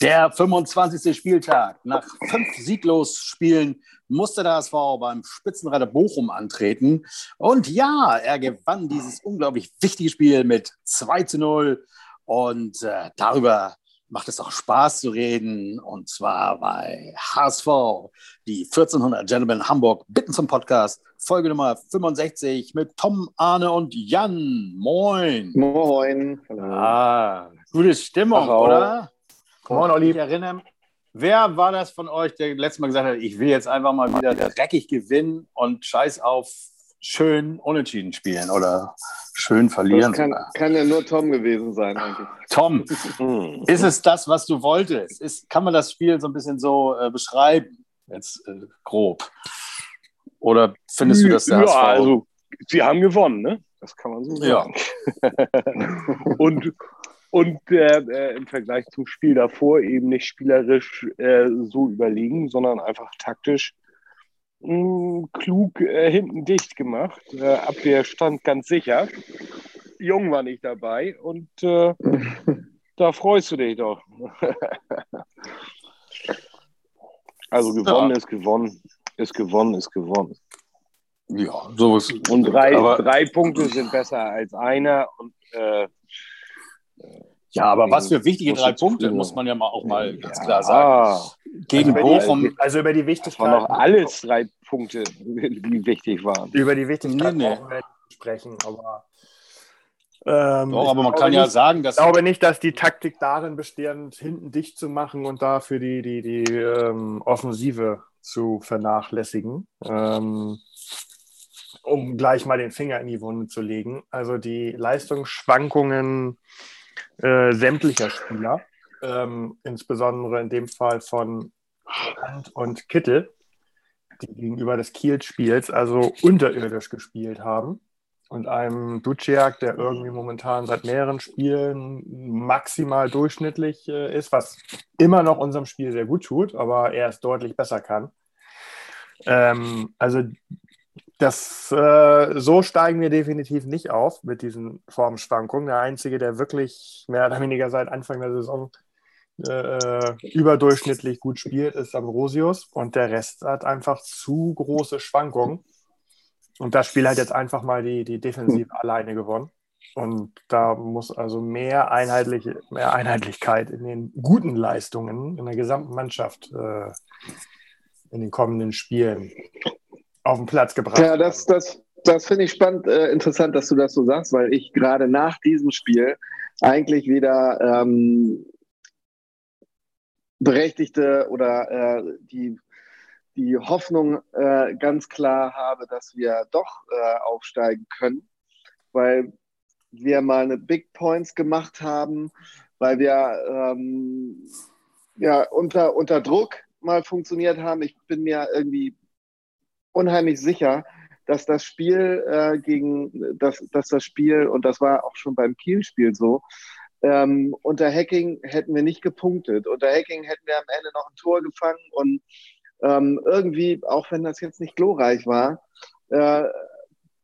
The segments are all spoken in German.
Der 25. Spieltag. Nach fünf sieglos Spielen musste der HSV beim Spitzenreiter Bochum antreten. Und ja, er gewann dieses unglaublich wichtige Spiel mit 2 zu 0. Und äh, darüber macht es auch Spaß zu reden. Und zwar bei HSV, die 1400 Gentlemen Hamburg bitten zum Podcast. Folge Nummer 65 mit Tom, Arne und Jan. Moin. Moin. Ah, gute Stimmung, Ach, oder? Moin, Olli. Ich erinnere, wer war das von euch, der letztes Mal gesagt hat, ich will jetzt einfach mal wieder dreckig gewinnen und scheiß auf schön unentschieden spielen oder schön verlieren. Das kann, kann ja nur Tom gewesen sein eigentlich. Tom, ist es das, was du wolltest? Ist, kann man das Spiel so ein bisschen so äh, beschreiben, jetzt äh, grob? Oder findest du, dass der ja, HSV... Also, sie haben gewonnen, ne? Das kann man so sagen. Ja. und und äh, äh, im Vergleich zum Spiel davor eben nicht spielerisch äh, so überlegen, sondern einfach taktisch mh, klug äh, hinten dicht gemacht. Äh, Abwehr stand ganz sicher. Jung war nicht dabei und äh, da freust du dich doch. also gewonnen ja. ist gewonnen, ist gewonnen, ist gewonnen. Ja, sowas. Und drei, drei Punkte sind besser als einer und äh, ja, aber was für wichtige drei Punkte, muss man ja mal auch mal ja. ganz klar sagen. Gegen also Bochum. also über die Wichtigkeit. Das waren noch alles drei Punkte, die wichtig waren. Über die Wichtigkeit nee, nee. wir sprechen, aber. Ähm, Doch, aber man kann nicht, ja sagen, dass. Ich glaube nicht, dass die Taktik darin besteht, hinten dicht zu machen und dafür die, die, die ähm, Offensive zu vernachlässigen. Ähm, um gleich mal den Finger in die Wunde zu legen. Also die Leistungsschwankungen äh, sämtlicher Spieler, ähm, insbesondere in dem Fall von Hand und Kittel, die gegenüber des Kiel-Spiels also unterirdisch gespielt haben. Und einem Duciak, der irgendwie momentan seit mehreren Spielen maximal durchschnittlich äh, ist, was immer noch unserem Spiel sehr gut tut, aber er es deutlich besser kann. Ähm, also das, äh, so steigen wir definitiv nicht auf mit diesen Formschwankungen. Der Einzige, der wirklich mehr oder weniger seit Anfang der Saison äh, überdurchschnittlich gut spielt, ist Ambrosius und der Rest hat einfach zu große Schwankungen. Und das Spiel hat jetzt einfach mal die, die Defensive alleine gewonnen. Und da muss also mehr, einheitliche, mehr Einheitlichkeit in den guten Leistungen in der gesamten Mannschaft äh, in den kommenden Spielen auf den Platz gebracht Ja, das, das, das finde ich spannend, äh, interessant, dass du das so sagst, weil ich gerade nach diesem Spiel eigentlich wieder ähm, berechtigte oder äh, die, die Hoffnung äh, ganz klar habe, dass wir doch äh, aufsteigen können, weil wir mal eine Big Points gemacht haben, weil wir ähm, ja, unter, unter Druck mal funktioniert haben. Ich bin mir irgendwie unheimlich sicher, dass das Spiel äh, gegen, dass, dass das Spiel, und das war auch schon beim Kiel-Spiel so, ähm, unter Hacking hätten wir nicht gepunktet. Unter Hacking hätten wir am Ende noch ein Tor gefangen und ähm, irgendwie, auch wenn das jetzt nicht glorreich war, äh,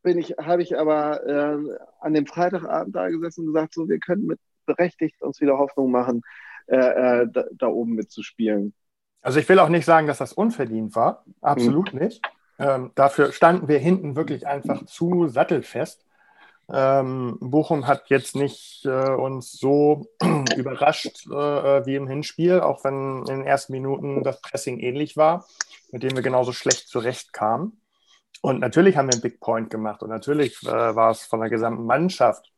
bin ich, habe ich aber äh, an dem Freitagabend da gesessen und gesagt, so, wir können mit berechtigt uns wieder Hoffnung machen, äh, äh da, da, oben mitzuspielen. Also ich will auch nicht sagen, dass das unverdient war, absolut mhm. nicht. Ähm, dafür standen wir hinten wirklich einfach zu sattelfest. Ähm, Bochum hat jetzt nicht äh, uns so überrascht äh, wie im Hinspiel, auch wenn in den ersten Minuten das Pressing ähnlich war, mit dem wir genauso schlecht zurechtkamen. Und natürlich haben wir einen Big Point gemacht und natürlich äh, war es von der gesamten Mannschaft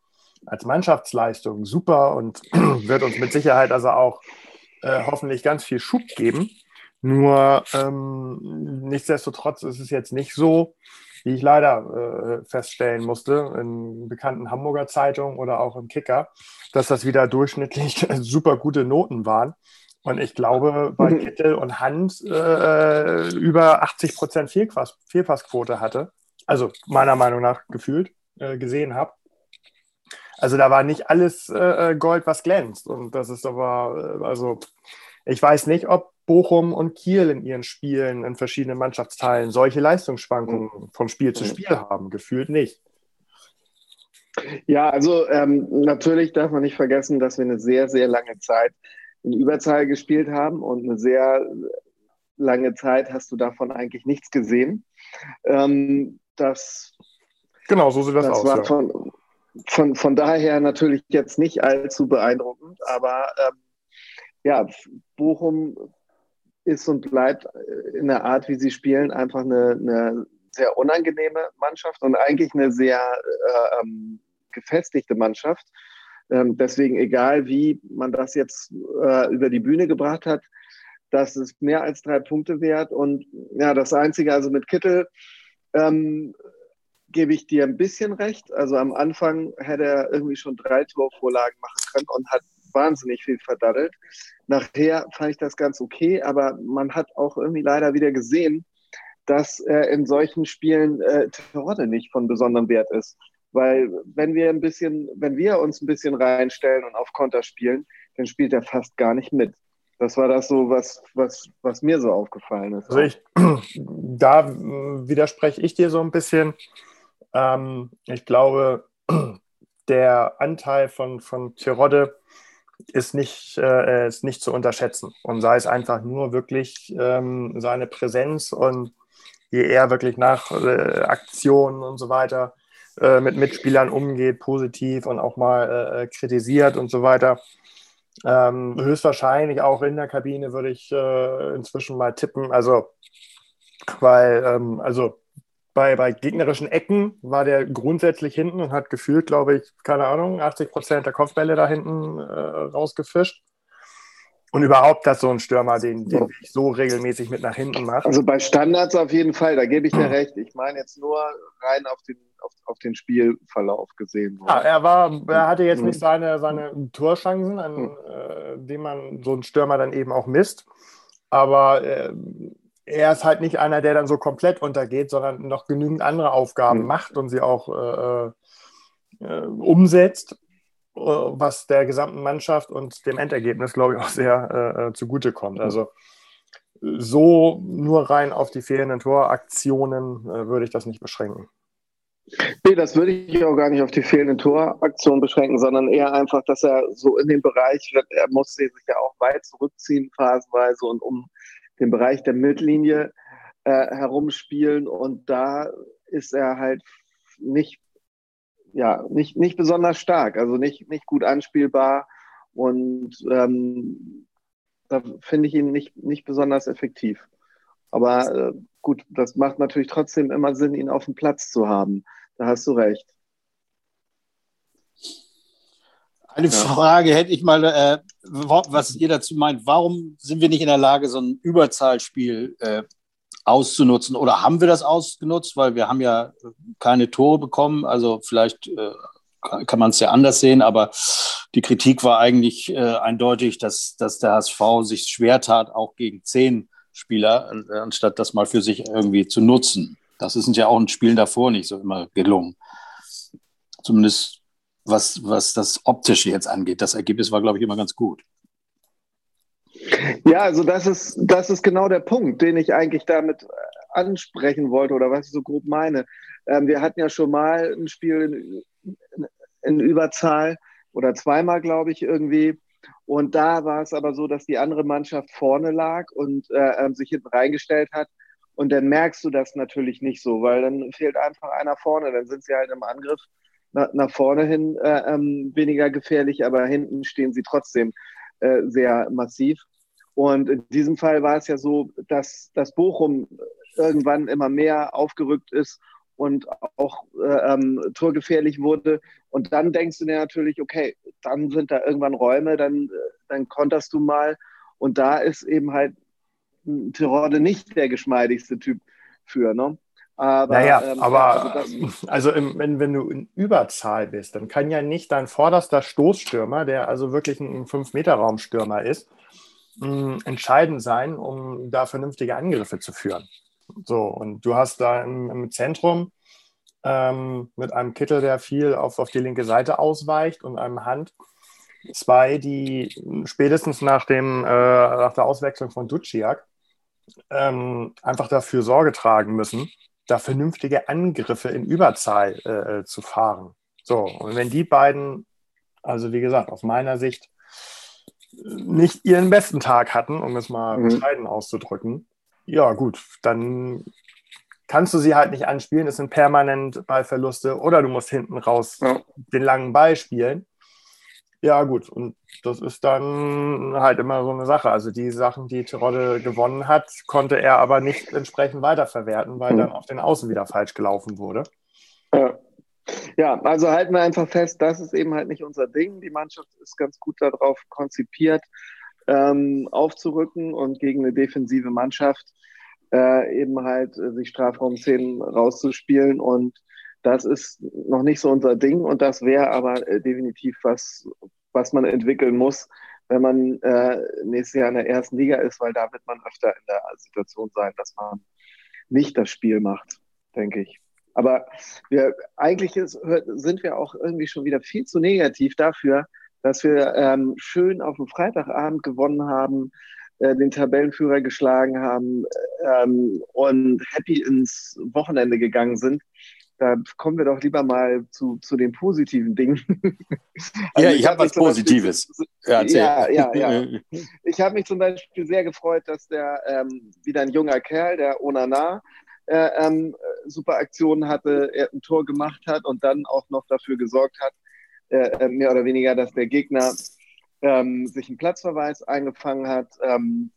als Mannschaftsleistung super und wird uns mit Sicherheit also auch äh, hoffentlich ganz viel Schub geben. Nur ähm, nichtsdestotrotz ist es jetzt nicht so, wie ich leider äh, feststellen musste, in bekannten Hamburger Zeitungen oder auch im Kicker, dass das wieder durchschnittlich super gute Noten waren. Und ich glaube, bei Kittel und Hand äh, über 80 Prozent Fehlpass, Fehlpassquote hatte. Also meiner Meinung nach gefühlt äh, gesehen habe. Also da war nicht alles äh, Gold, was glänzt. Und das ist aber, äh, also ich weiß nicht, ob Bochum und Kiel in ihren Spielen in verschiedenen Mannschaftsteilen solche Leistungsschwankungen mhm. vom Spiel zu mhm. Spiel haben. Gefühlt nicht. Ja, also ähm, natürlich darf man nicht vergessen, dass wir eine sehr, sehr lange Zeit in Überzahl gespielt haben und eine sehr lange Zeit hast du davon eigentlich nichts gesehen. Ähm, das, genau, so sieht das, das aus. War ja. von, von, von daher natürlich jetzt nicht allzu beeindruckend, aber ähm, ja, Bochum ist und bleibt in der Art, wie sie spielen, einfach eine, eine sehr unangenehme Mannschaft und eigentlich eine sehr äh, ähm, gefestigte Mannschaft. Ähm, deswegen, egal wie man das jetzt äh, über die Bühne gebracht hat, das ist mehr als drei Punkte wert. Und ja, das Einzige, also mit Kittel, ähm, gebe ich dir ein bisschen recht. Also am Anfang hätte er irgendwie schon drei Torvorlagen machen können und hat wahnsinnig viel verdaddelt. Nachher fand ich das ganz okay, aber man hat auch irgendwie leider wieder gesehen, dass äh, in solchen Spielen äh, Terodde nicht von besonderem Wert ist. Weil wenn wir ein bisschen, wenn wir uns ein bisschen reinstellen und auf Konter spielen, dann spielt er fast gar nicht mit. Das war das so, was, was, was mir so aufgefallen ist. Also ich, da widerspreche ich dir so ein bisschen. Ähm, ich glaube, der Anteil von, von Tirode ist nicht, äh, ist nicht zu unterschätzen. Und sei es einfach nur wirklich ähm, seine Präsenz und wie er wirklich nach äh, Aktionen und so weiter äh, mit Mitspielern umgeht, positiv und auch mal äh, äh, kritisiert und so weiter. Ähm, höchstwahrscheinlich auch in der Kabine würde ich äh, inzwischen mal tippen. Also, weil, ähm, also bei, bei gegnerischen Ecken war der grundsätzlich hinten und hat gefühlt, glaube ich, keine Ahnung, 80 Prozent der Kopfbälle da hinten äh, rausgefischt. Und überhaupt, dass so ein Stürmer den, den Weg so regelmäßig mit nach hinten macht. Also bei Standards auf jeden Fall, da gebe ich dir recht. Ich meine jetzt nur rein auf den, auf, auf den Spielverlauf gesehen. Ja, er war, er hatte jetzt nicht seine, seine Torchancen, an hm. äh, denen man so einen Stürmer dann eben auch misst. Aber äh, er ist halt nicht einer, der dann so komplett untergeht, sondern noch genügend andere Aufgaben mhm. macht und sie auch äh, äh, umsetzt. Äh, was der gesamten Mannschaft und dem Endergebnis, glaube ich, auch sehr äh, äh zugutekommt. Also so nur rein auf die fehlenden Toraktionen äh, würde ich das nicht beschränken. Nee, das würde ich auch gar nicht auf die fehlenden Toraktionen beschränken, sondern eher einfach, dass er so in den Bereich, er muss sich ja auch weit zurückziehen phasenweise und um den Bereich der Mittellinie äh, herumspielen und da ist er halt nicht ja, nicht, nicht besonders stark, also nicht, nicht gut anspielbar und ähm, da finde ich ihn nicht, nicht besonders effektiv. Aber äh, gut, das macht natürlich trotzdem immer Sinn, ihn auf dem Platz zu haben. Da hast du recht. Eine. Frage hätte ich mal, äh, was ihr dazu meint. Warum sind wir nicht in der Lage, so ein Überzahlspiel äh, auszunutzen. Oder haben wir das ausgenutzt? Weil wir haben ja keine Tore bekommen. Also vielleicht äh, kann man es ja anders sehen, aber die Kritik war eigentlich äh, eindeutig, dass, dass der HSV sich schwer tat, auch gegen zehn Spieler, anstatt das mal für sich irgendwie zu nutzen. Das ist uns ja auch in Spielen davor nicht so immer gelungen. Zumindest was, was das Optische jetzt angeht. Das Ergebnis war, glaube ich, immer ganz gut. Ja, also das ist, das ist genau der Punkt, den ich eigentlich damit ansprechen wollte oder was ich so grob meine. Ähm, wir hatten ja schon mal ein Spiel in, in, in Überzahl oder zweimal, glaube ich, irgendwie. Und da war es aber so, dass die andere Mannschaft vorne lag und äh, ähm, sich hinten reingestellt hat. Und dann merkst du das natürlich nicht so, weil dann fehlt einfach einer vorne. Dann sind sie halt im Angriff nach, nach vorne hin äh, ähm, weniger gefährlich, aber hinten stehen sie trotzdem äh, sehr massiv. Und in diesem Fall war es ja so, dass, dass Bochum irgendwann immer mehr aufgerückt ist und auch äh, ähm, torgefährlich wurde. Und dann denkst du dir natürlich, okay, dann sind da irgendwann Räume, dann, dann konterst du mal. Und da ist eben halt Tirode nicht der geschmeidigste Typ für. Ne? Aber, naja, ähm, aber also, also im, wenn, wenn du in Überzahl bist, dann kann ja nicht dein vorderster Stoßstürmer, der also wirklich ein 5-Meter-Raumstürmer ist, mh, entscheidend sein, um da vernünftige Angriffe zu führen. So, und du hast da im, im Zentrum ähm, mit einem Kittel, der viel auf, auf die linke Seite ausweicht und einem Hand zwei, die spätestens nach, dem, äh, nach der Auswechslung von Duciak ähm, einfach dafür Sorge tragen müssen, da vernünftige Angriffe in Überzahl äh, zu fahren. So, und wenn die beiden, also wie gesagt, aus meiner Sicht nicht ihren besten Tag hatten, um es mal mhm. bescheiden auszudrücken, ja gut, dann kannst du sie halt nicht anspielen. Es sind permanent Ballverluste oder du musst hinten raus ja. den langen Ball spielen. Ja, gut. Und das ist dann halt immer so eine Sache. Also die Sachen, die Tirode gewonnen hat, konnte er aber nicht entsprechend weiterverwerten, weil mhm. dann auf den Außen wieder falsch gelaufen wurde. Ja. ja, also halten wir einfach fest, das ist eben halt nicht unser Ding. Die Mannschaft ist ganz gut darauf konzipiert, ähm, aufzurücken und gegen eine defensive Mannschaft äh, eben halt äh, sich Strafraumszenen rauszuspielen und das ist noch nicht so unser Ding und das wäre aber äh, definitiv was, was man entwickeln muss, wenn man äh, nächstes Jahr in der ersten Liga ist, weil da wird man öfter in der Situation sein, dass man nicht das Spiel macht, denke ich. Aber wir, eigentlich ist, sind wir auch irgendwie schon wieder viel zu negativ dafür, dass wir ähm, schön auf dem Freitagabend gewonnen haben, äh, den Tabellenführer geschlagen haben ähm, und happy ins Wochenende gegangen sind da kommen wir doch lieber mal zu, zu den positiven Dingen. also ja, ich, ich habe hab was Positives. Beispiel, ja, ja, ja, ja. Ich habe mich zum Beispiel sehr gefreut, dass der ähm, wieder ein junger Kerl, der Onana, äh, ähm, super Aktionen hatte, er ein Tor gemacht hat und dann auch noch dafür gesorgt hat, äh, äh mehr oder weniger, dass der Gegner ähm, sich einen Platzverweis eingefangen hat. Ähm,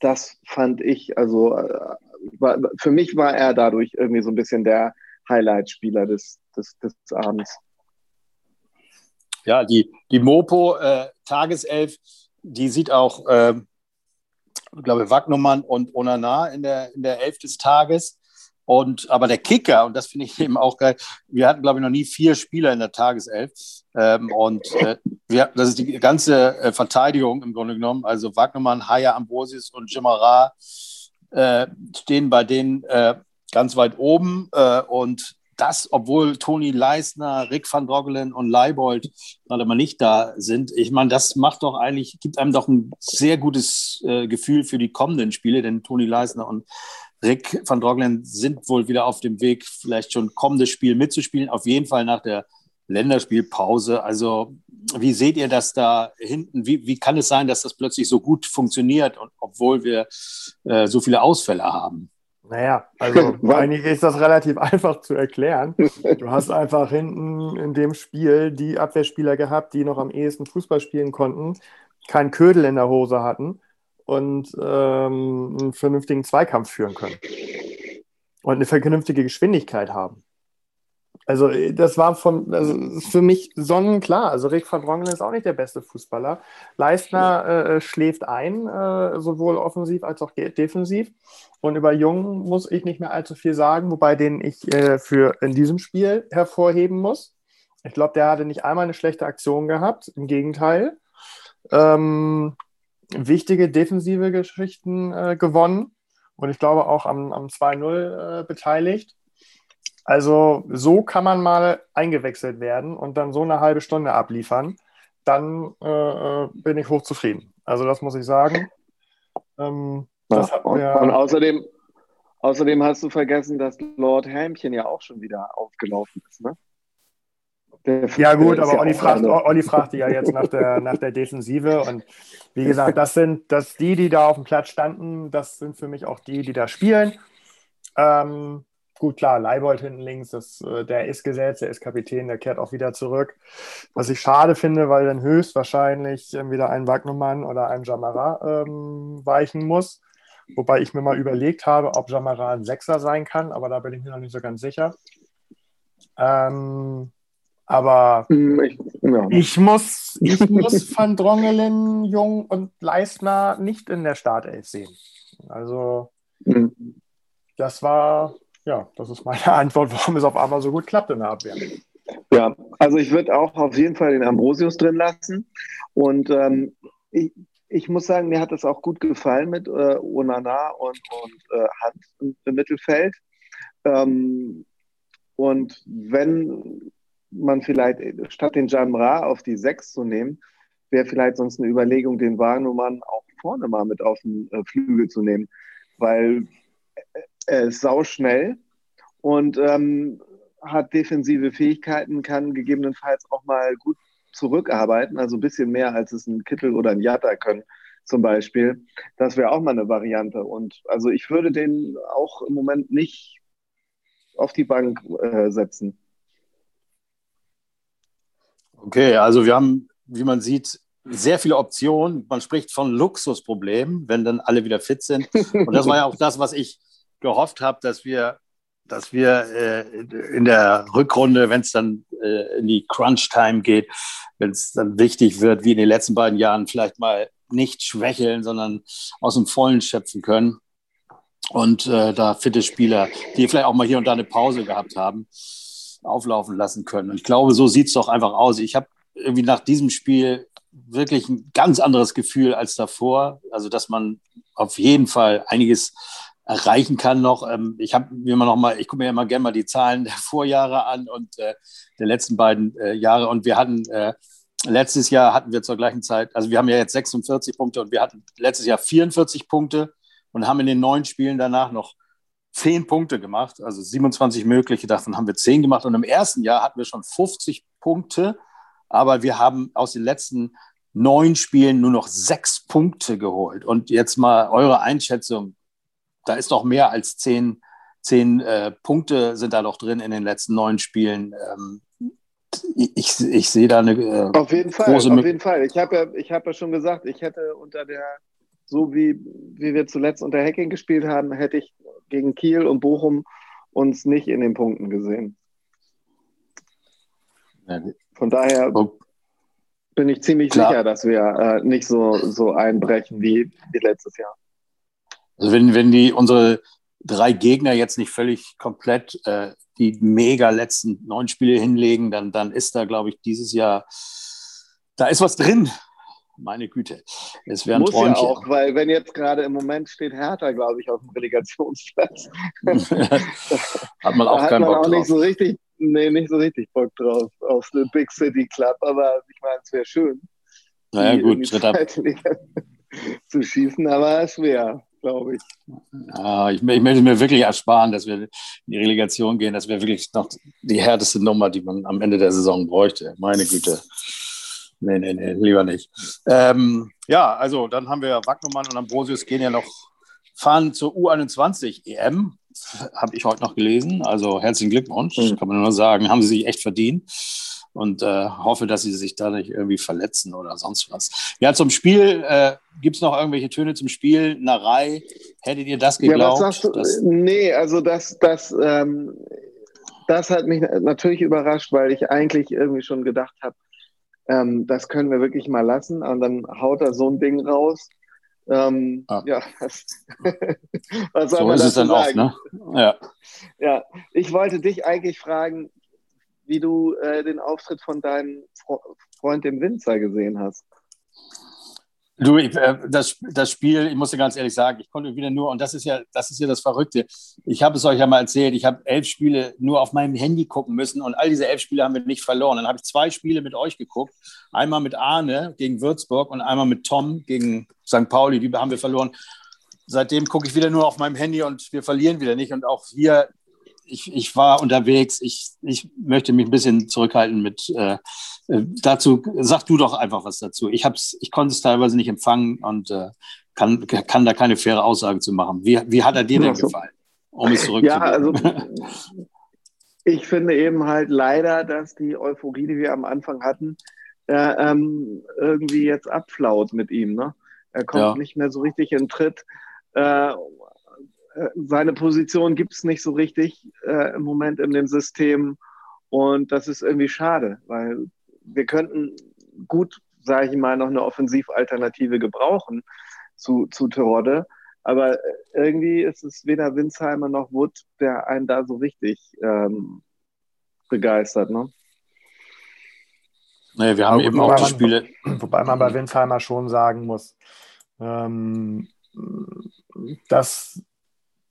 das fand ich, also äh, war, für mich war er dadurch irgendwie so ein bisschen der Highlight-Spieler des, des, des Abends. Ja, die, die Mopo äh, Tageself, die sieht auch, äh, ich glaube, Wagnumann und Onana in der, in der Elf des Tages. Und, aber der Kicker, und das finde ich eben auch geil, wir hatten, glaube ich, noch nie vier Spieler in der Tageself. Ähm, und äh, wir, das ist die ganze äh, Verteidigung im Grunde genommen. Also Wagnermann, Haya Ambrosius und Jimara äh, stehen bei denen äh, ganz weit oben. Äh, und das, obwohl Toni Leisner, Rick van Drogelen und Leibold gerade mal nicht da sind. Ich meine, das macht doch eigentlich, gibt einem doch ein sehr gutes äh, Gefühl für die kommenden Spiele, denn Toni Leisner und Rick van Droglen sind wohl wieder auf dem Weg, vielleicht schon kommendes Spiel mitzuspielen. Auf jeden Fall nach der Länderspielpause. Also, wie seht ihr das da hinten? Wie, wie kann es sein, dass das plötzlich so gut funktioniert, und, obwohl wir äh, so viele Ausfälle haben? Naja, also eigentlich ist das relativ einfach zu erklären. Du hast einfach hinten in dem Spiel die Abwehrspieler gehabt, die noch am ehesten Fußball spielen konnten, keinen Ködel in der Hose hatten und ähm, einen vernünftigen Zweikampf führen können. Und eine vernünftige Geschwindigkeit haben. Also äh, das war von, also für mich sonnenklar. Also Rick van Drongelen ist auch nicht der beste Fußballer. Leistner äh, äh, schläft ein, äh, sowohl offensiv als auch defensiv. Und über Jung muss ich nicht mehr allzu viel sagen, wobei den ich äh, für in diesem Spiel hervorheben muss. Ich glaube, der hatte nicht einmal eine schlechte Aktion gehabt. Im Gegenteil. Ähm, wichtige defensive Geschichten äh, gewonnen und ich glaube auch am, am 2-0 beteiligt. Also so kann man mal eingewechselt werden und dann so eine halbe Stunde abliefern. Dann äh, äh bin ich hochzufrieden. Also das muss ich sagen. Ähm, ja, und, und, außerdem, außerdem hast du vergessen, dass Lord Helmchen ja auch schon wieder aufgelaufen ist. Ne? Der, ja gut, aber ja Olli, fragt, Olli fragte ja jetzt nach der, nach der Defensive und wie gesagt, das sind das die, die da auf dem Platz standen, das sind für mich auch die, die da spielen. Ähm, Gut, klar, Leibold hinten links, das, äh, der ist gesetzt, der ist Kapitän, der kehrt auch wieder zurück. Was ich schade finde, weil dann höchstwahrscheinlich wieder ein Wagnumann oder ein Jamara ähm, weichen muss. Wobei ich mir mal überlegt habe, ob Jamara ein Sechser sein kann, aber da bin ich mir noch nicht so ganz sicher. Ähm, aber hm, ich, ja. ich, muss, ich muss Van Drongelen, Jung und Leistner nicht in der Startelf sehen. Also, mhm. das war ja, das ist meine Antwort, warum es auf einmal so gut klappt in der Abwehr. Ja, also ich würde auch auf jeden Fall den Ambrosius drin lassen. Und ähm, ich, ich, muss sagen, mir hat das auch gut gefallen mit äh, Onana und, und äh, Hand im, Mittelfeld. Ähm, und wenn man vielleicht statt den Jamra auf die 6 zu nehmen, wäre vielleicht sonst eine Überlegung, den Wagnumann auch vorne mal mit auf den äh, Flügel zu nehmen. Weil er ist sauschnell und ähm, hat defensive Fähigkeiten, kann gegebenenfalls auch mal gut zurückarbeiten, also ein bisschen mehr als es ein Kittel oder ein Jatta können zum Beispiel. Das wäre auch mal eine Variante. Und also ich würde den auch im Moment nicht auf die Bank äh, setzen. Okay, also wir haben, wie man sieht, sehr viele Optionen. Man spricht von Luxusproblemen, wenn dann alle wieder fit sind. Und das war ja auch das, was ich gehofft habe, dass wir, dass wir äh, in der Rückrunde, wenn es dann äh, in die Crunch-Time geht, wenn es dann wichtig wird, wie in den letzten beiden Jahren, vielleicht mal nicht schwächeln, sondern aus dem Vollen schöpfen können. Und äh, da fitte Spieler, die vielleicht auch mal hier und da eine Pause gehabt haben, auflaufen lassen können. Und ich glaube, so sieht es doch einfach aus. Ich habe irgendwie nach diesem Spiel wirklich ein ganz anderes Gefühl als davor. Also, dass man auf jeden Fall einiges erreichen kann noch. Ähm, ich habe mir immer noch mal, ich gucke mir immer gerne mal die Zahlen der Vorjahre an und äh, der letzten beiden äh, Jahre. Und wir hatten äh, letztes Jahr hatten wir zur gleichen Zeit, also wir haben ja jetzt 46 Punkte und wir hatten letztes Jahr 44 Punkte und haben in den neun Spielen danach noch zehn Punkte gemacht, also 27 mögliche, davon haben wir zehn gemacht. Und im ersten Jahr hatten wir schon 50 Punkte, aber wir haben aus den letzten neun Spielen nur noch sechs Punkte geholt. Und jetzt mal eure Einschätzung, da ist doch mehr als zehn, zehn äh, Punkte sind da doch drin in den letzten neun Spielen. Ähm, ich, ich sehe da eine äh, auf jeden Fall, große auf jeden Fall. Ich habe ja, hab ja schon gesagt, ich hätte unter der so wie, wie wir zuletzt unter Hacking gespielt haben, hätte ich gegen Kiel und Bochum uns nicht in den Punkten gesehen. Von daher bin ich ziemlich Klar. sicher, dass wir äh, nicht so, so einbrechen wie, wie letztes Jahr. Also wenn, wenn die unsere drei Gegner jetzt nicht völlig komplett äh, die mega letzten neun Spiele hinlegen, dann, dann ist da, glaube ich, dieses Jahr, da ist was drin meine Güte. Es wäre ein Muss Träumchen. ja auch, weil wenn jetzt gerade im Moment steht Hertha, glaube ich, auf dem Relegationsplatz. hat man auch da keinen hat man Bock auch drauf. Nicht so richtig, nee, nicht so richtig Bock drauf auf eine Big City Club, aber ich meine, es wäre schön. Naja, gut, dritter. zu schießen, aber schwer, glaube ich. Ja, ich, ich möchte mir wirklich ersparen, dass wir in die Relegation gehen. Das wäre wirklich noch die härteste Nummer, die man am Ende der Saison bräuchte. Meine Güte. Nee, nee, nee, lieber nicht. Ähm, ja, also dann haben wir Wagnumann und Ambrosius gehen ja noch, fahren zur U21 EM, habe ich heute noch gelesen. Also herzlichen Glückwunsch, mhm. kann man nur sagen, haben sie sich echt verdient. Und äh, hoffe, dass sie sich da nicht irgendwie verletzen oder sonst was. Ja, zum Spiel, äh, gibt es noch irgendwelche Töne zum Spiel? Narei, hättet ihr das geglaubt? Ja, was sagst du? Nee, also das, das, ähm, das hat mich natürlich überrascht, weil ich eigentlich irgendwie schon gedacht habe, ähm, das können wir wirklich mal lassen. Und dann haut er so ein Ding raus. Ähm, ah. Ja, was, was soll so man ist es dann sagen? oft, ne? Ja. ja, ich wollte dich eigentlich fragen, wie du äh, den Auftritt von deinem Freund, dem Winzer, gesehen hast. Du, ich, äh, das, das Spiel, ich muss dir ganz ehrlich sagen, ich konnte wieder nur, und das ist ja, das ist ja das Verrückte. Ich habe es euch ja mal erzählt, ich habe elf Spiele nur auf meinem Handy gucken müssen und all diese elf Spiele haben wir nicht verloren. Dann habe ich zwei Spiele mit euch geguckt. Einmal mit Arne gegen Würzburg und einmal mit Tom gegen St. Pauli, die haben wir verloren. Seitdem gucke ich wieder nur auf meinem Handy und wir verlieren wieder nicht. Und auch hier ich, ich war unterwegs. Ich, ich möchte mich ein bisschen zurückhalten mit äh, äh, dazu. Sag du doch einfach was dazu. Ich, hab's, ich konnte es teilweise nicht empfangen und äh, kann, kann da keine faire Aussage zu machen. Wie, wie hat er dir denn gefallen? Um es Ja, also ich finde eben halt leider, dass die Euphorie, die wir am Anfang hatten, äh, ähm, irgendwie jetzt abflaut mit ihm. Ne? Er kommt ja. nicht mehr so richtig in Tritt. Äh, seine Position gibt es nicht so richtig äh, im Moment in dem System. Und das ist irgendwie schade, weil wir könnten gut, sage ich mal, noch eine Offensivalternative gebrauchen zu, zu Terodde. Aber irgendwie ist es weder Winsheimer noch Wood, der einen da so richtig ähm, begeistert. Ne? Naja, wir haben eben auch die man, Spiele. Wobei man bei Winsheimer schon sagen muss, ähm, dass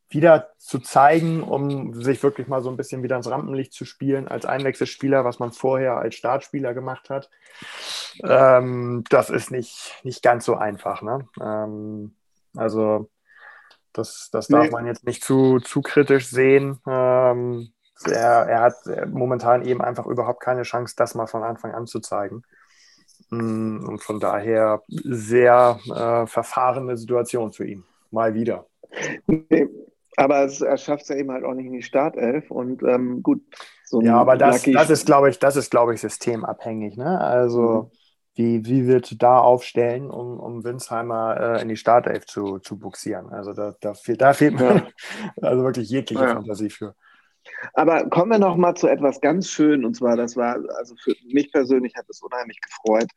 wieder zu zeigen, um sich wirklich mal so ein bisschen wieder ins Rampenlicht zu spielen als Einwechselspieler, was man vorher als Startspieler gemacht hat. Ähm, das ist nicht, nicht ganz so einfach. Ne? Ähm, also das, das darf nee. man jetzt nicht zu, zu kritisch sehen. Ähm, er, er hat momentan eben einfach überhaupt keine Chance, das mal von Anfang an zu zeigen. Mm, und von daher sehr äh, verfahrene Situation für ihn. Mal wieder. Nee, aber es, er schafft es ja eben halt auch nicht in die Startelf. Und ähm, gut, so Ja, aber das, das ist, glaube ich, das ist, glaube ich, systemabhängig. Ne? Also mhm. wie, wie wird du da aufstellen, um, um Winsheimer äh, in die Startelf zu, zu buxieren? Also da, da, fehlt, da fehlt mir ja. also wirklich jegliche ja. Fantasie für. Aber kommen wir noch mal zu etwas ganz schön und zwar, das war, also für mich persönlich hat es unheimlich gefreut,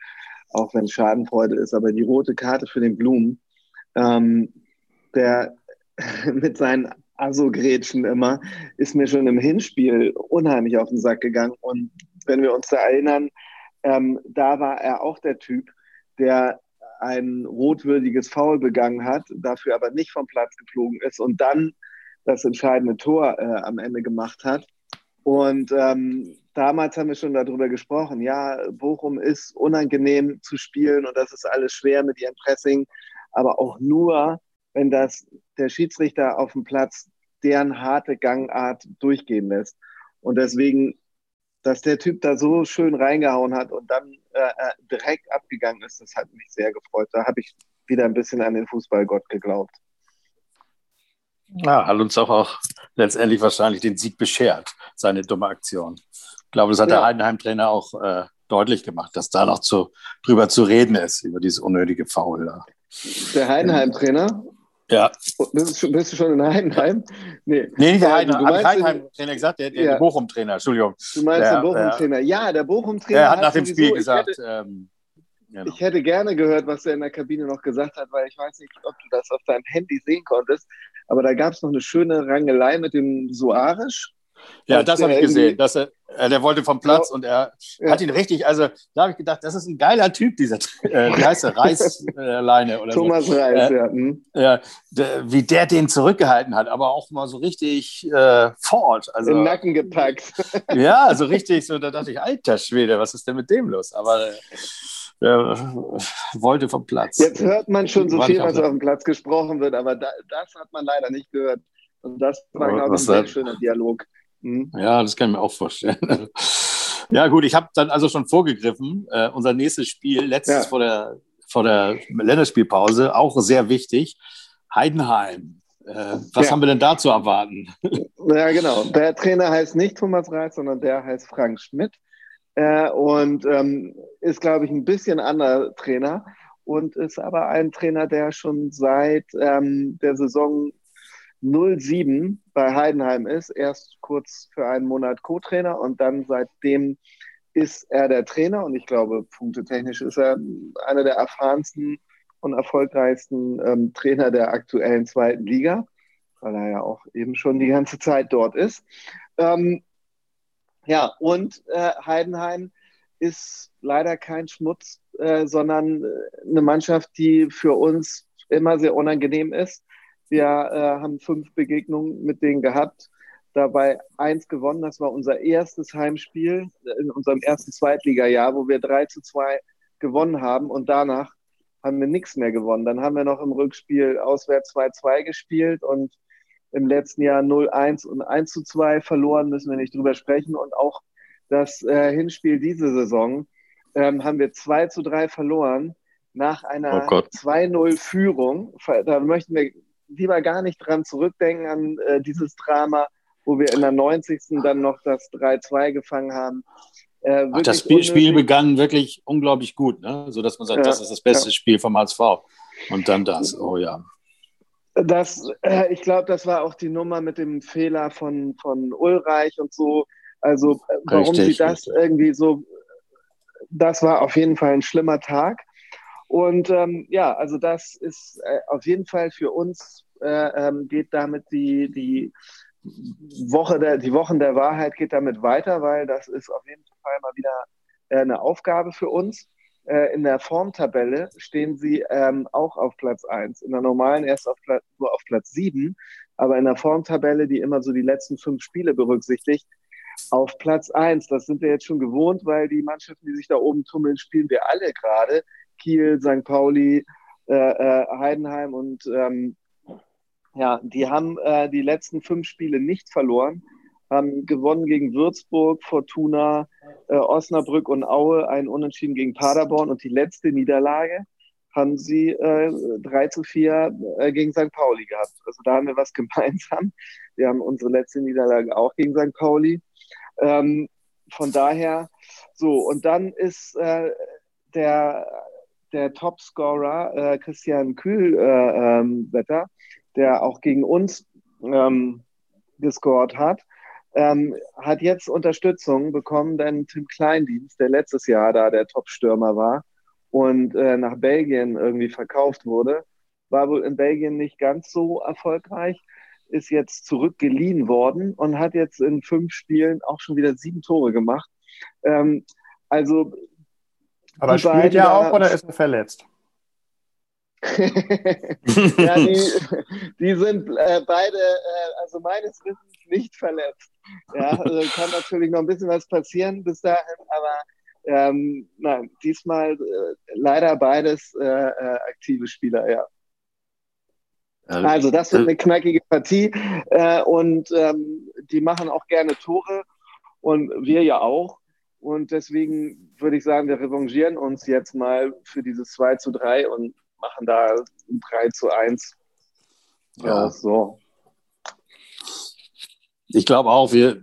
auch wenn es Schadenfreude ist, aber die rote Karte für den Blumen, ähm, der mit seinen Asso-Grätschen immer, ist mir schon im Hinspiel unheimlich auf den Sack gegangen. Und wenn wir uns da erinnern, ähm, da war er auch der Typ, der ein rotwürdiges Foul begangen hat, dafür aber nicht vom Platz geflogen ist und dann das entscheidende Tor äh, am Ende gemacht hat. Und ähm, damals haben wir schon darüber gesprochen, ja, Bochum ist unangenehm zu spielen und das ist alles schwer mit ihrem Pressing, aber auch nur, wenn das der Schiedsrichter auf dem Platz deren harte Gangart durchgehen lässt. Und deswegen, dass der Typ da so schön reingehauen hat und dann äh, äh direkt abgegangen ist, das hat mich sehr gefreut. Da habe ich wieder ein bisschen an den Fußballgott geglaubt. Ja, hat uns auch, auch letztendlich wahrscheinlich den Sieg beschert, seine dumme Aktion. Ich glaube, das hat ja. der Heidenheim-Trainer auch äh, deutlich gemacht, dass da noch zu, drüber zu reden ist, über dieses unnötige Foul da. Der Heidenheim-Trainer? Ja. Bist du, bist du schon in Heidenheim? Nee, nee nicht der Heidenheim. Ich Heidenheim-Trainer gesagt? Der, der, ja. Bochum-Trainer, Entschuldigung. Du meinst der, den Bochum-Trainer? Ja, der Bochum-Trainer. Er hat nach dem Spiel gesagt. Ich hätte, ähm, genau. ich hätte, gerne gehört, was er in der Kabine noch gesagt hat, weil ich weiß nicht, ob du das auf deinem Handy sehen konntest. Aber da gab es noch eine schöne Rangelei mit dem Suarisch. Ja, das habe ich gesehen. Dass er, der wollte vom Platz ja. und er hat ihn richtig, also da habe ich gedacht, das ist ein geiler Typ, dieser, äh, wie heißt Reisleine äh, oder Thomas so. Reis, äh, ja. Hm. ja der, wie der den zurückgehalten hat, aber auch mal so richtig äh, fort. Also, Den Nacken gepackt. ja, so richtig, so da dachte ich, alter Schwede, was ist denn mit dem los? Aber der wollte vom Platz. Jetzt hört man schon so viel, was auf dem Platz gesprochen wird, aber da, das hat man leider nicht gehört. Und das war, glaube ich, ein sehr schöner Dialog. Mhm. Ja, das kann ich mir auch vorstellen. ja, gut, ich habe dann also schon vorgegriffen. Äh, unser nächstes Spiel, letztes ja. vor, der, vor der Länderspielpause, auch sehr wichtig. Heidenheim. Äh, was ja. haben wir denn da zu erwarten? Ja, genau. Der Trainer heißt nicht Thomas Reis, sondern der heißt Frank Schmidt äh, und ähm, ist, glaube ich, ein bisschen anderer Trainer und ist aber ein Trainer, der schon seit ähm, der Saison 07 bei Heidenheim ist. Erst kurz für einen Monat Co-Trainer und dann seitdem ist er der Trainer und ich glaube, punktetechnisch ist er einer der erfahrensten und erfolgreichsten ähm, Trainer der aktuellen zweiten Liga, weil er ja auch eben schon die ganze Zeit dort ist. Ähm, ja, und äh, Heidenheim ist leider kein Schmutz, äh, sondern äh, eine Mannschaft, die für uns immer sehr unangenehm ist. Wir äh, haben fünf Begegnungen mit denen gehabt, dabei eins gewonnen. Das war unser erstes Heimspiel in unserem ersten Zweitligajahr, wo wir 3 zu 2 gewonnen haben und danach haben wir nichts mehr gewonnen. Dann haben wir noch im Rückspiel auswärts 2-2 gespielt und im letzten Jahr 0-1 und 1 zu 2 verloren, müssen wir nicht drüber sprechen. Und auch das äh, Hinspiel diese Saison ähm, haben wir 2 zu 3 verloren nach einer oh 2-0-Führung. Da möchten wir lieber gar nicht dran zurückdenken an äh, dieses Drama, wo wir in der 90. dann noch das 3-2 gefangen haben. Äh, Ach, das Spiel, Spiel, begann wirklich unglaublich gut, ne? so dass man sagt, ja, das ist das beste ja. Spiel vom HSV. Und dann das, oh ja. Das, äh, ich glaube, das war auch die Nummer mit dem Fehler von, von Ulreich und so. Also, äh, warum richtig, sie das richtig. irgendwie so, das war auf jeden Fall ein schlimmer Tag. Und ähm, ja, also das ist äh, auf jeden Fall für uns, äh, ähm, geht damit die, die Woche der, die Wochen der Wahrheit geht damit weiter, weil das ist auf jeden Fall mal wieder äh, eine Aufgabe für uns. Äh, in der Formtabelle stehen sie ähm, auch auf Platz 1. In der normalen erst auf Platz, nur auf Platz 7, aber in der Formtabelle, die immer so die letzten fünf Spiele berücksichtigt, auf Platz 1. Das sind wir jetzt schon gewohnt, weil die Mannschaften, die sich da oben tummeln, spielen wir alle gerade. Kiel, St. Pauli, äh, äh, Heidenheim und ähm, ja, die haben äh, die letzten fünf Spiele nicht verloren. haben gewonnen gegen Würzburg, Fortuna, äh, Osnabrück und Aue, einen Unentschieden gegen Paderborn und die letzte Niederlage haben sie äh, 3 zu 4 äh, gegen St. Pauli gehabt. Also da haben wir was gemeinsam. Wir haben unsere letzte Niederlage auch gegen St. Pauli. Ähm, von daher, so, und dann ist äh, der, der Topscorer äh, Christian Kühlwetter, äh, der auch gegen uns ähm, gescored hat, ähm, hat jetzt Unterstützung bekommen, denn Tim Kleindienst, der letztes Jahr da der Top-Stürmer war und äh, nach Belgien irgendwie verkauft wurde, war wohl in Belgien nicht ganz so erfolgreich, ist jetzt zurückgeliehen worden und hat jetzt in fünf Spielen auch schon wieder sieben Tore gemacht. Ähm, also. Aber spielt er auch oder ist er verletzt? ja, die, die sind äh, beide, äh, also meines Wissens, nicht verletzt. Ja, also kann natürlich noch ein bisschen was passieren bis dahin, aber ähm, nein, diesmal äh, leider beides äh, äh, aktive Spieler, ja. Also das wird eine knackige Partie äh, und ähm, die machen auch gerne Tore und wir ja auch. Und deswegen würde ich sagen, wir revanchieren uns jetzt mal für dieses 2 zu 3 und machen da 3 zu 1. Ja, so ich glaube auch, wir,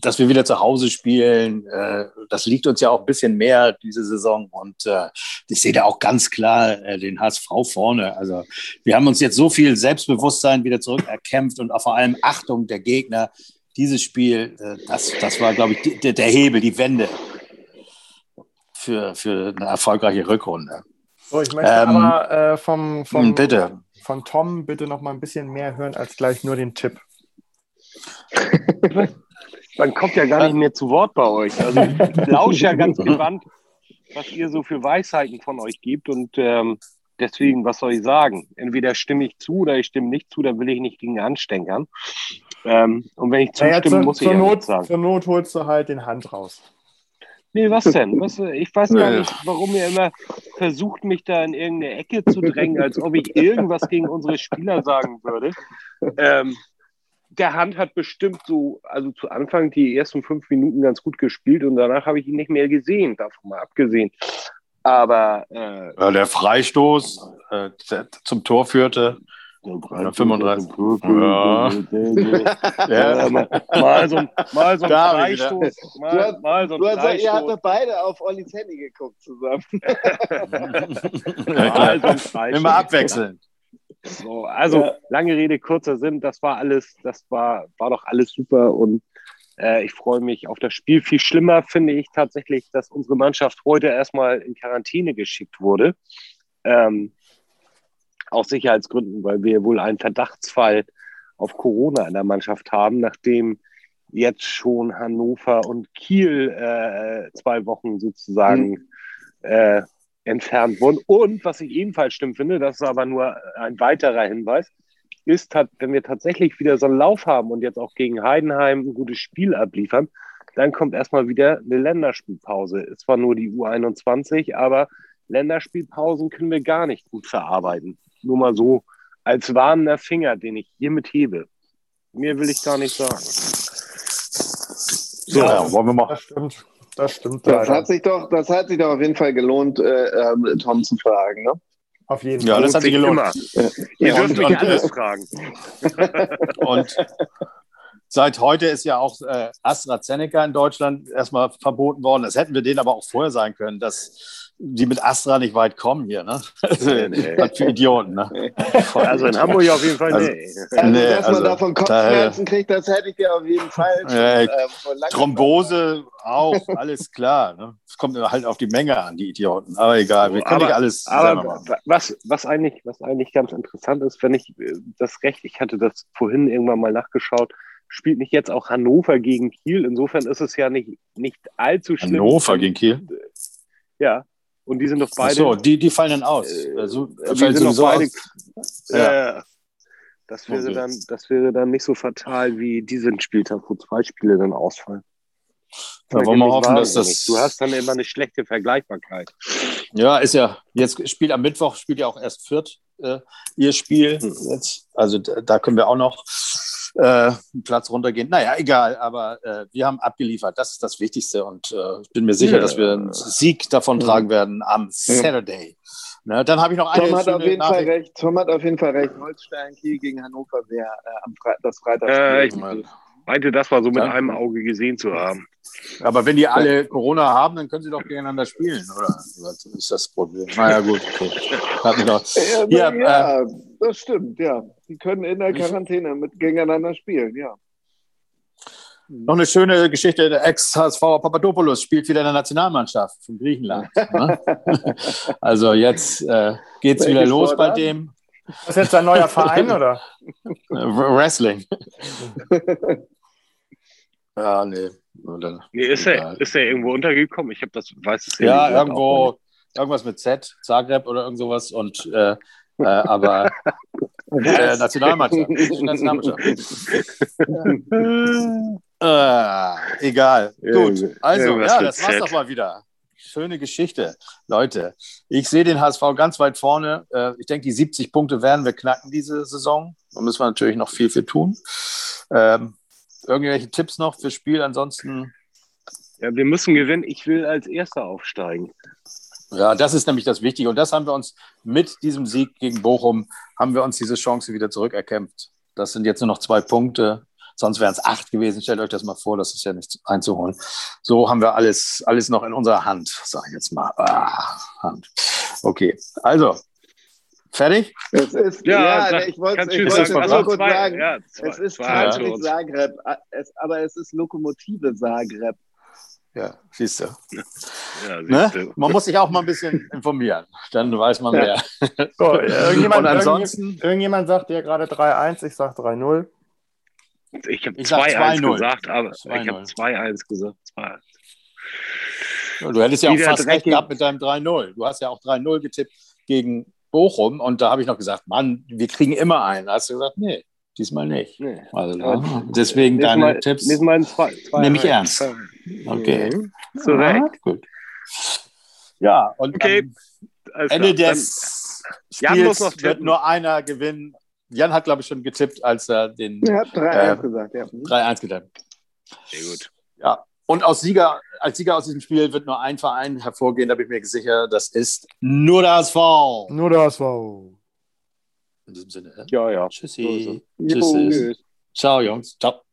dass wir wieder zu Hause spielen, äh, das liegt uns ja auch ein bisschen mehr diese Saison. Und äh, ich sehe da auch ganz klar äh, den HSV vorne. Also wir haben uns jetzt so viel Selbstbewusstsein wieder zurückerkämpft und auch vor allem Achtung der Gegner. Dieses Spiel, äh, das, das war, glaube ich, die, der Hebel, die Wende für, für eine erfolgreiche Rückrunde. So, ich möchte ähm, aber äh, vom, vom, bitte. von Tom bitte noch mal ein bisschen mehr hören als gleich nur den Tipp. Man kommt ja gar nicht mehr zu Wort bei euch. Also ich lausche ja ganz gewandt, was ihr so für Weisheiten von euch gibt. Und ähm, deswegen, was soll ich sagen? Entweder stimme ich zu oder ich stimme nicht zu, dann will ich nicht gegen anstänkern. Ähm, und wenn ich zustimme, naja, zur, muss ich zur Not, sagen. Zur Not holst du halt den Hand raus. Nee, was denn? Was, ich weiß gar nicht, warum ihr immer versucht, mich da in irgendeine Ecke zu drängen, als ob ich irgendwas gegen unsere Spieler sagen würde. Ähm, der Hand hat bestimmt so, also zu Anfang die ersten fünf Minuten ganz gut gespielt und danach habe ich ihn nicht mehr gesehen, davon mal abgesehen. Aber äh, ja, der Freistoß äh, zum Tor führte. 35. Ja. ja. Mal, mal, so, mal so ein Freistoß. Mal, mal so ein Freistoß. Ihr habt doch beide auf Ollis Handy geguckt zusammen. mal so ein Freistoß. Immer abwechseln. So, also ja. lange Rede, kurzer Sinn, das war alles, das war, war doch alles super und äh, ich freue mich auf das Spiel. Viel schlimmer finde ich tatsächlich, dass unsere Mannschaft heute erstmal in Quarantäne geschickt wurde. Ähm, aus Sicherheitsgründen, weil wir wohl einen Verdachtsfall auf Corona in der Mannschaft haben, nachdem jetzt schon Hannover und Kiel äh, zwei Wochen sozusagen mhm. äh, entfernt wurden. Und was ich ebenfalls stimmt finde, das ist aber nur ein weiterer Hinweis, ist, wenn wir tatsächlich wieder so einen Lauf haben und jetzt auch gegen Heidenheim ein gutes Spiel abliefern, dann kommt erstmal wieder eine Länderspielpause. Es war nur die U21, aber Länderspielpausen können wir gar nicht gut verarbeiten. Nur mal so als warnender Finger, den ich hiermit hebe. Mehr will ich gar nicht sagen. So, ja, wollen wir mal. Das stimmt. Das stimmt. Das hat, sich doch, das hat sich doch auf jeden Fall gelohnt, äh, äh, Tom zu fragen. Ne? Auf jeden Fall. Ja, das hat sich gelohnt. Immer. Ihr dürft mich alles fragen. und seit heute ist ja auch äh, AstraZeneca in Deutschland erstmal verboten worden. Das hätten wir denen aber auch vorher sein können, dass die mit Astra nicht weit kommen hier, ne? Nee, nee. Was für Idioten, ne? Also in Hamburg auf jeden Fall also, nee. Also, nee, dass also, man davon Kopfschmerzen da, kriegt, das hätte ich dir auf jeden Fall. Äh, Thrombose auch, alles klar. Ne? Es kommt halt auf die Menge an, die Idioten. Aber egal, wir können aber, nicht alles. Aber was, was, eigentlich, was eigentlich ganz interessant ist, wenn ich äh, das Recht, ich hatte das vorhin irgendwann mal nachgeschaut, spielt nicht jetzt auch Hannover gegen Kiel. Insofern ist es ja nicht, nicht allzu schlimm. Hannover gegen Kiel? Ja, und die sind doch beide. Ach so, die, die fallen dann aus. Äh, also, die sind doch beide. Aus. Ja. Äh, das, wäre okay. dann, das wäre dann nicht so fatal wie diesen Spieltag, wo zwei Spiele dann ausfallen. Da wollen wir hoffen, dass das. Du hast dann immer eine schlechte Vergleichbarkeit. Ja, ist ja. Jetzt spielt am Mittwoch spielt ja auch erst Fürth äh, ihr Spiel. Hm. Jetzt. Also da können wir auch noch äh, Platz runtergehen. Naja, egal, aber äh, wir haben abgeliefert. Das ist das Wichtigste und äh, ich bin mir sicher, ja. dass wir einen Sieg davon tragen werden am Saturday. Ne, dann habe ich noch eine Tom hat auf jeden Fall recht. Tom hat auf jeden Fall recht. Holstein Kiel gegen Hannover wäre äh, am Fre das Freitag. Äh, ich meinte, das war so mit ja. einem Auge gesehen zu haben. Aber wenn die alle Corona haben, dann können sie doch gegeneinander spielen, oder? Was ist das Problem? Naja, gut. Okay. Hat mich noch. Ja, ja äh, das stimmt, ja. Die können in der Quarantäne mit gegeneinander spielen, ja. Noch eine schöne Geschichte: der Ex-HSV Papadopoulos spielt wieder in der Nationalmannschaft von Griechenland. Ne? also jetzt äh, geht es wieder los bei dem. Das ist jetzt ein neuer Verein, oder? Wrestling. ja, nee. Dann, nee ist, er, ist er irgendwo untergekommen? Ich habe das, weiß es ja Ja, irgendwo, irgendwas mit Z, Zagreb oder irgend sowas. Und, äh, äh, aber äh, Nationalmannschaft. Nationalmannschaft. äh, egal. Gut. Also, ja, das war's doch mal wieder. Schöne Geschichte, Leute. Ich sehe den HSV ganz weit vorne. Äh, ich denke, die 70 Punkte werden wir knacken diese Saison. Da müssen wir natürlich noch viel für tun. Ähm, irgendwelche Tipps noch fürs Spiel? Ansonsten. Ja, wir müssen gewinnen. Ich will als Erster aufsteigen. Ja, das ist nämlich das Wichtige. Und das haben wir uns mit diesem Sieg gegen Bochum, haben wir uns diese Chance wieder zurückerkämpft. Das sind jetzt nur noch zwei Punkte. Sonst wären es acht gewesen. Stellt euch das mal vor, das ist ja nichts einzuholen. So haben wir alles, alles noch in unserer Hand, sage ich jetzt mal. Ah, Hand. Okay, also Fertig? Es ist, ja, ja ich wollte es nur also kurz sagen. Ja, zwei, es ist tatsächlich Zagreb, es, aber es ist Lokomotive Zagreb. Ja, siehst du. Ja, ne? siehst ne? Man muss sich auch mal ein bisschen informieren, dann weiß man mehr. So, irgendjemand, ansonsten, irgendjemand sagt ja gerade 3-1, ich sage 3-0. Ich habe 2-1 gesagt, aber ich habe 2-1 gesagt. 2 Du hättest ja auch fast recht gehabt mit deinem 3-0. Du hast ja auch 3-0 getippt gegen Bochum und da habe ich noch gesagt, Mann, wir kriegen immer einen. Da hast du gesagt, nee, diesmal nicht. Nee. Also, ja. Deswegen deine mal, Tipps nehme nehm ich ernst. Okay. Mhm. So ja, gut. Ja, und okay. am Ende des Spiels wird nur einer gewinnen. Jan hat, glaube ich, schon getippt, als er den. Er hat 3-1 äh, gesagt, ja. 3-1 getippt. Sehr gut. Ja, und aus Sieger, als Sieger aus diesem Spiel wird nur ein Verein hervorgehen, da bin ich mir sicher, das ist nur der HSV. Nur der HSV. In diesem Sinne. Ja, ja. Tschüssi. Tschüssi. Ciao, Jungs. Ciao.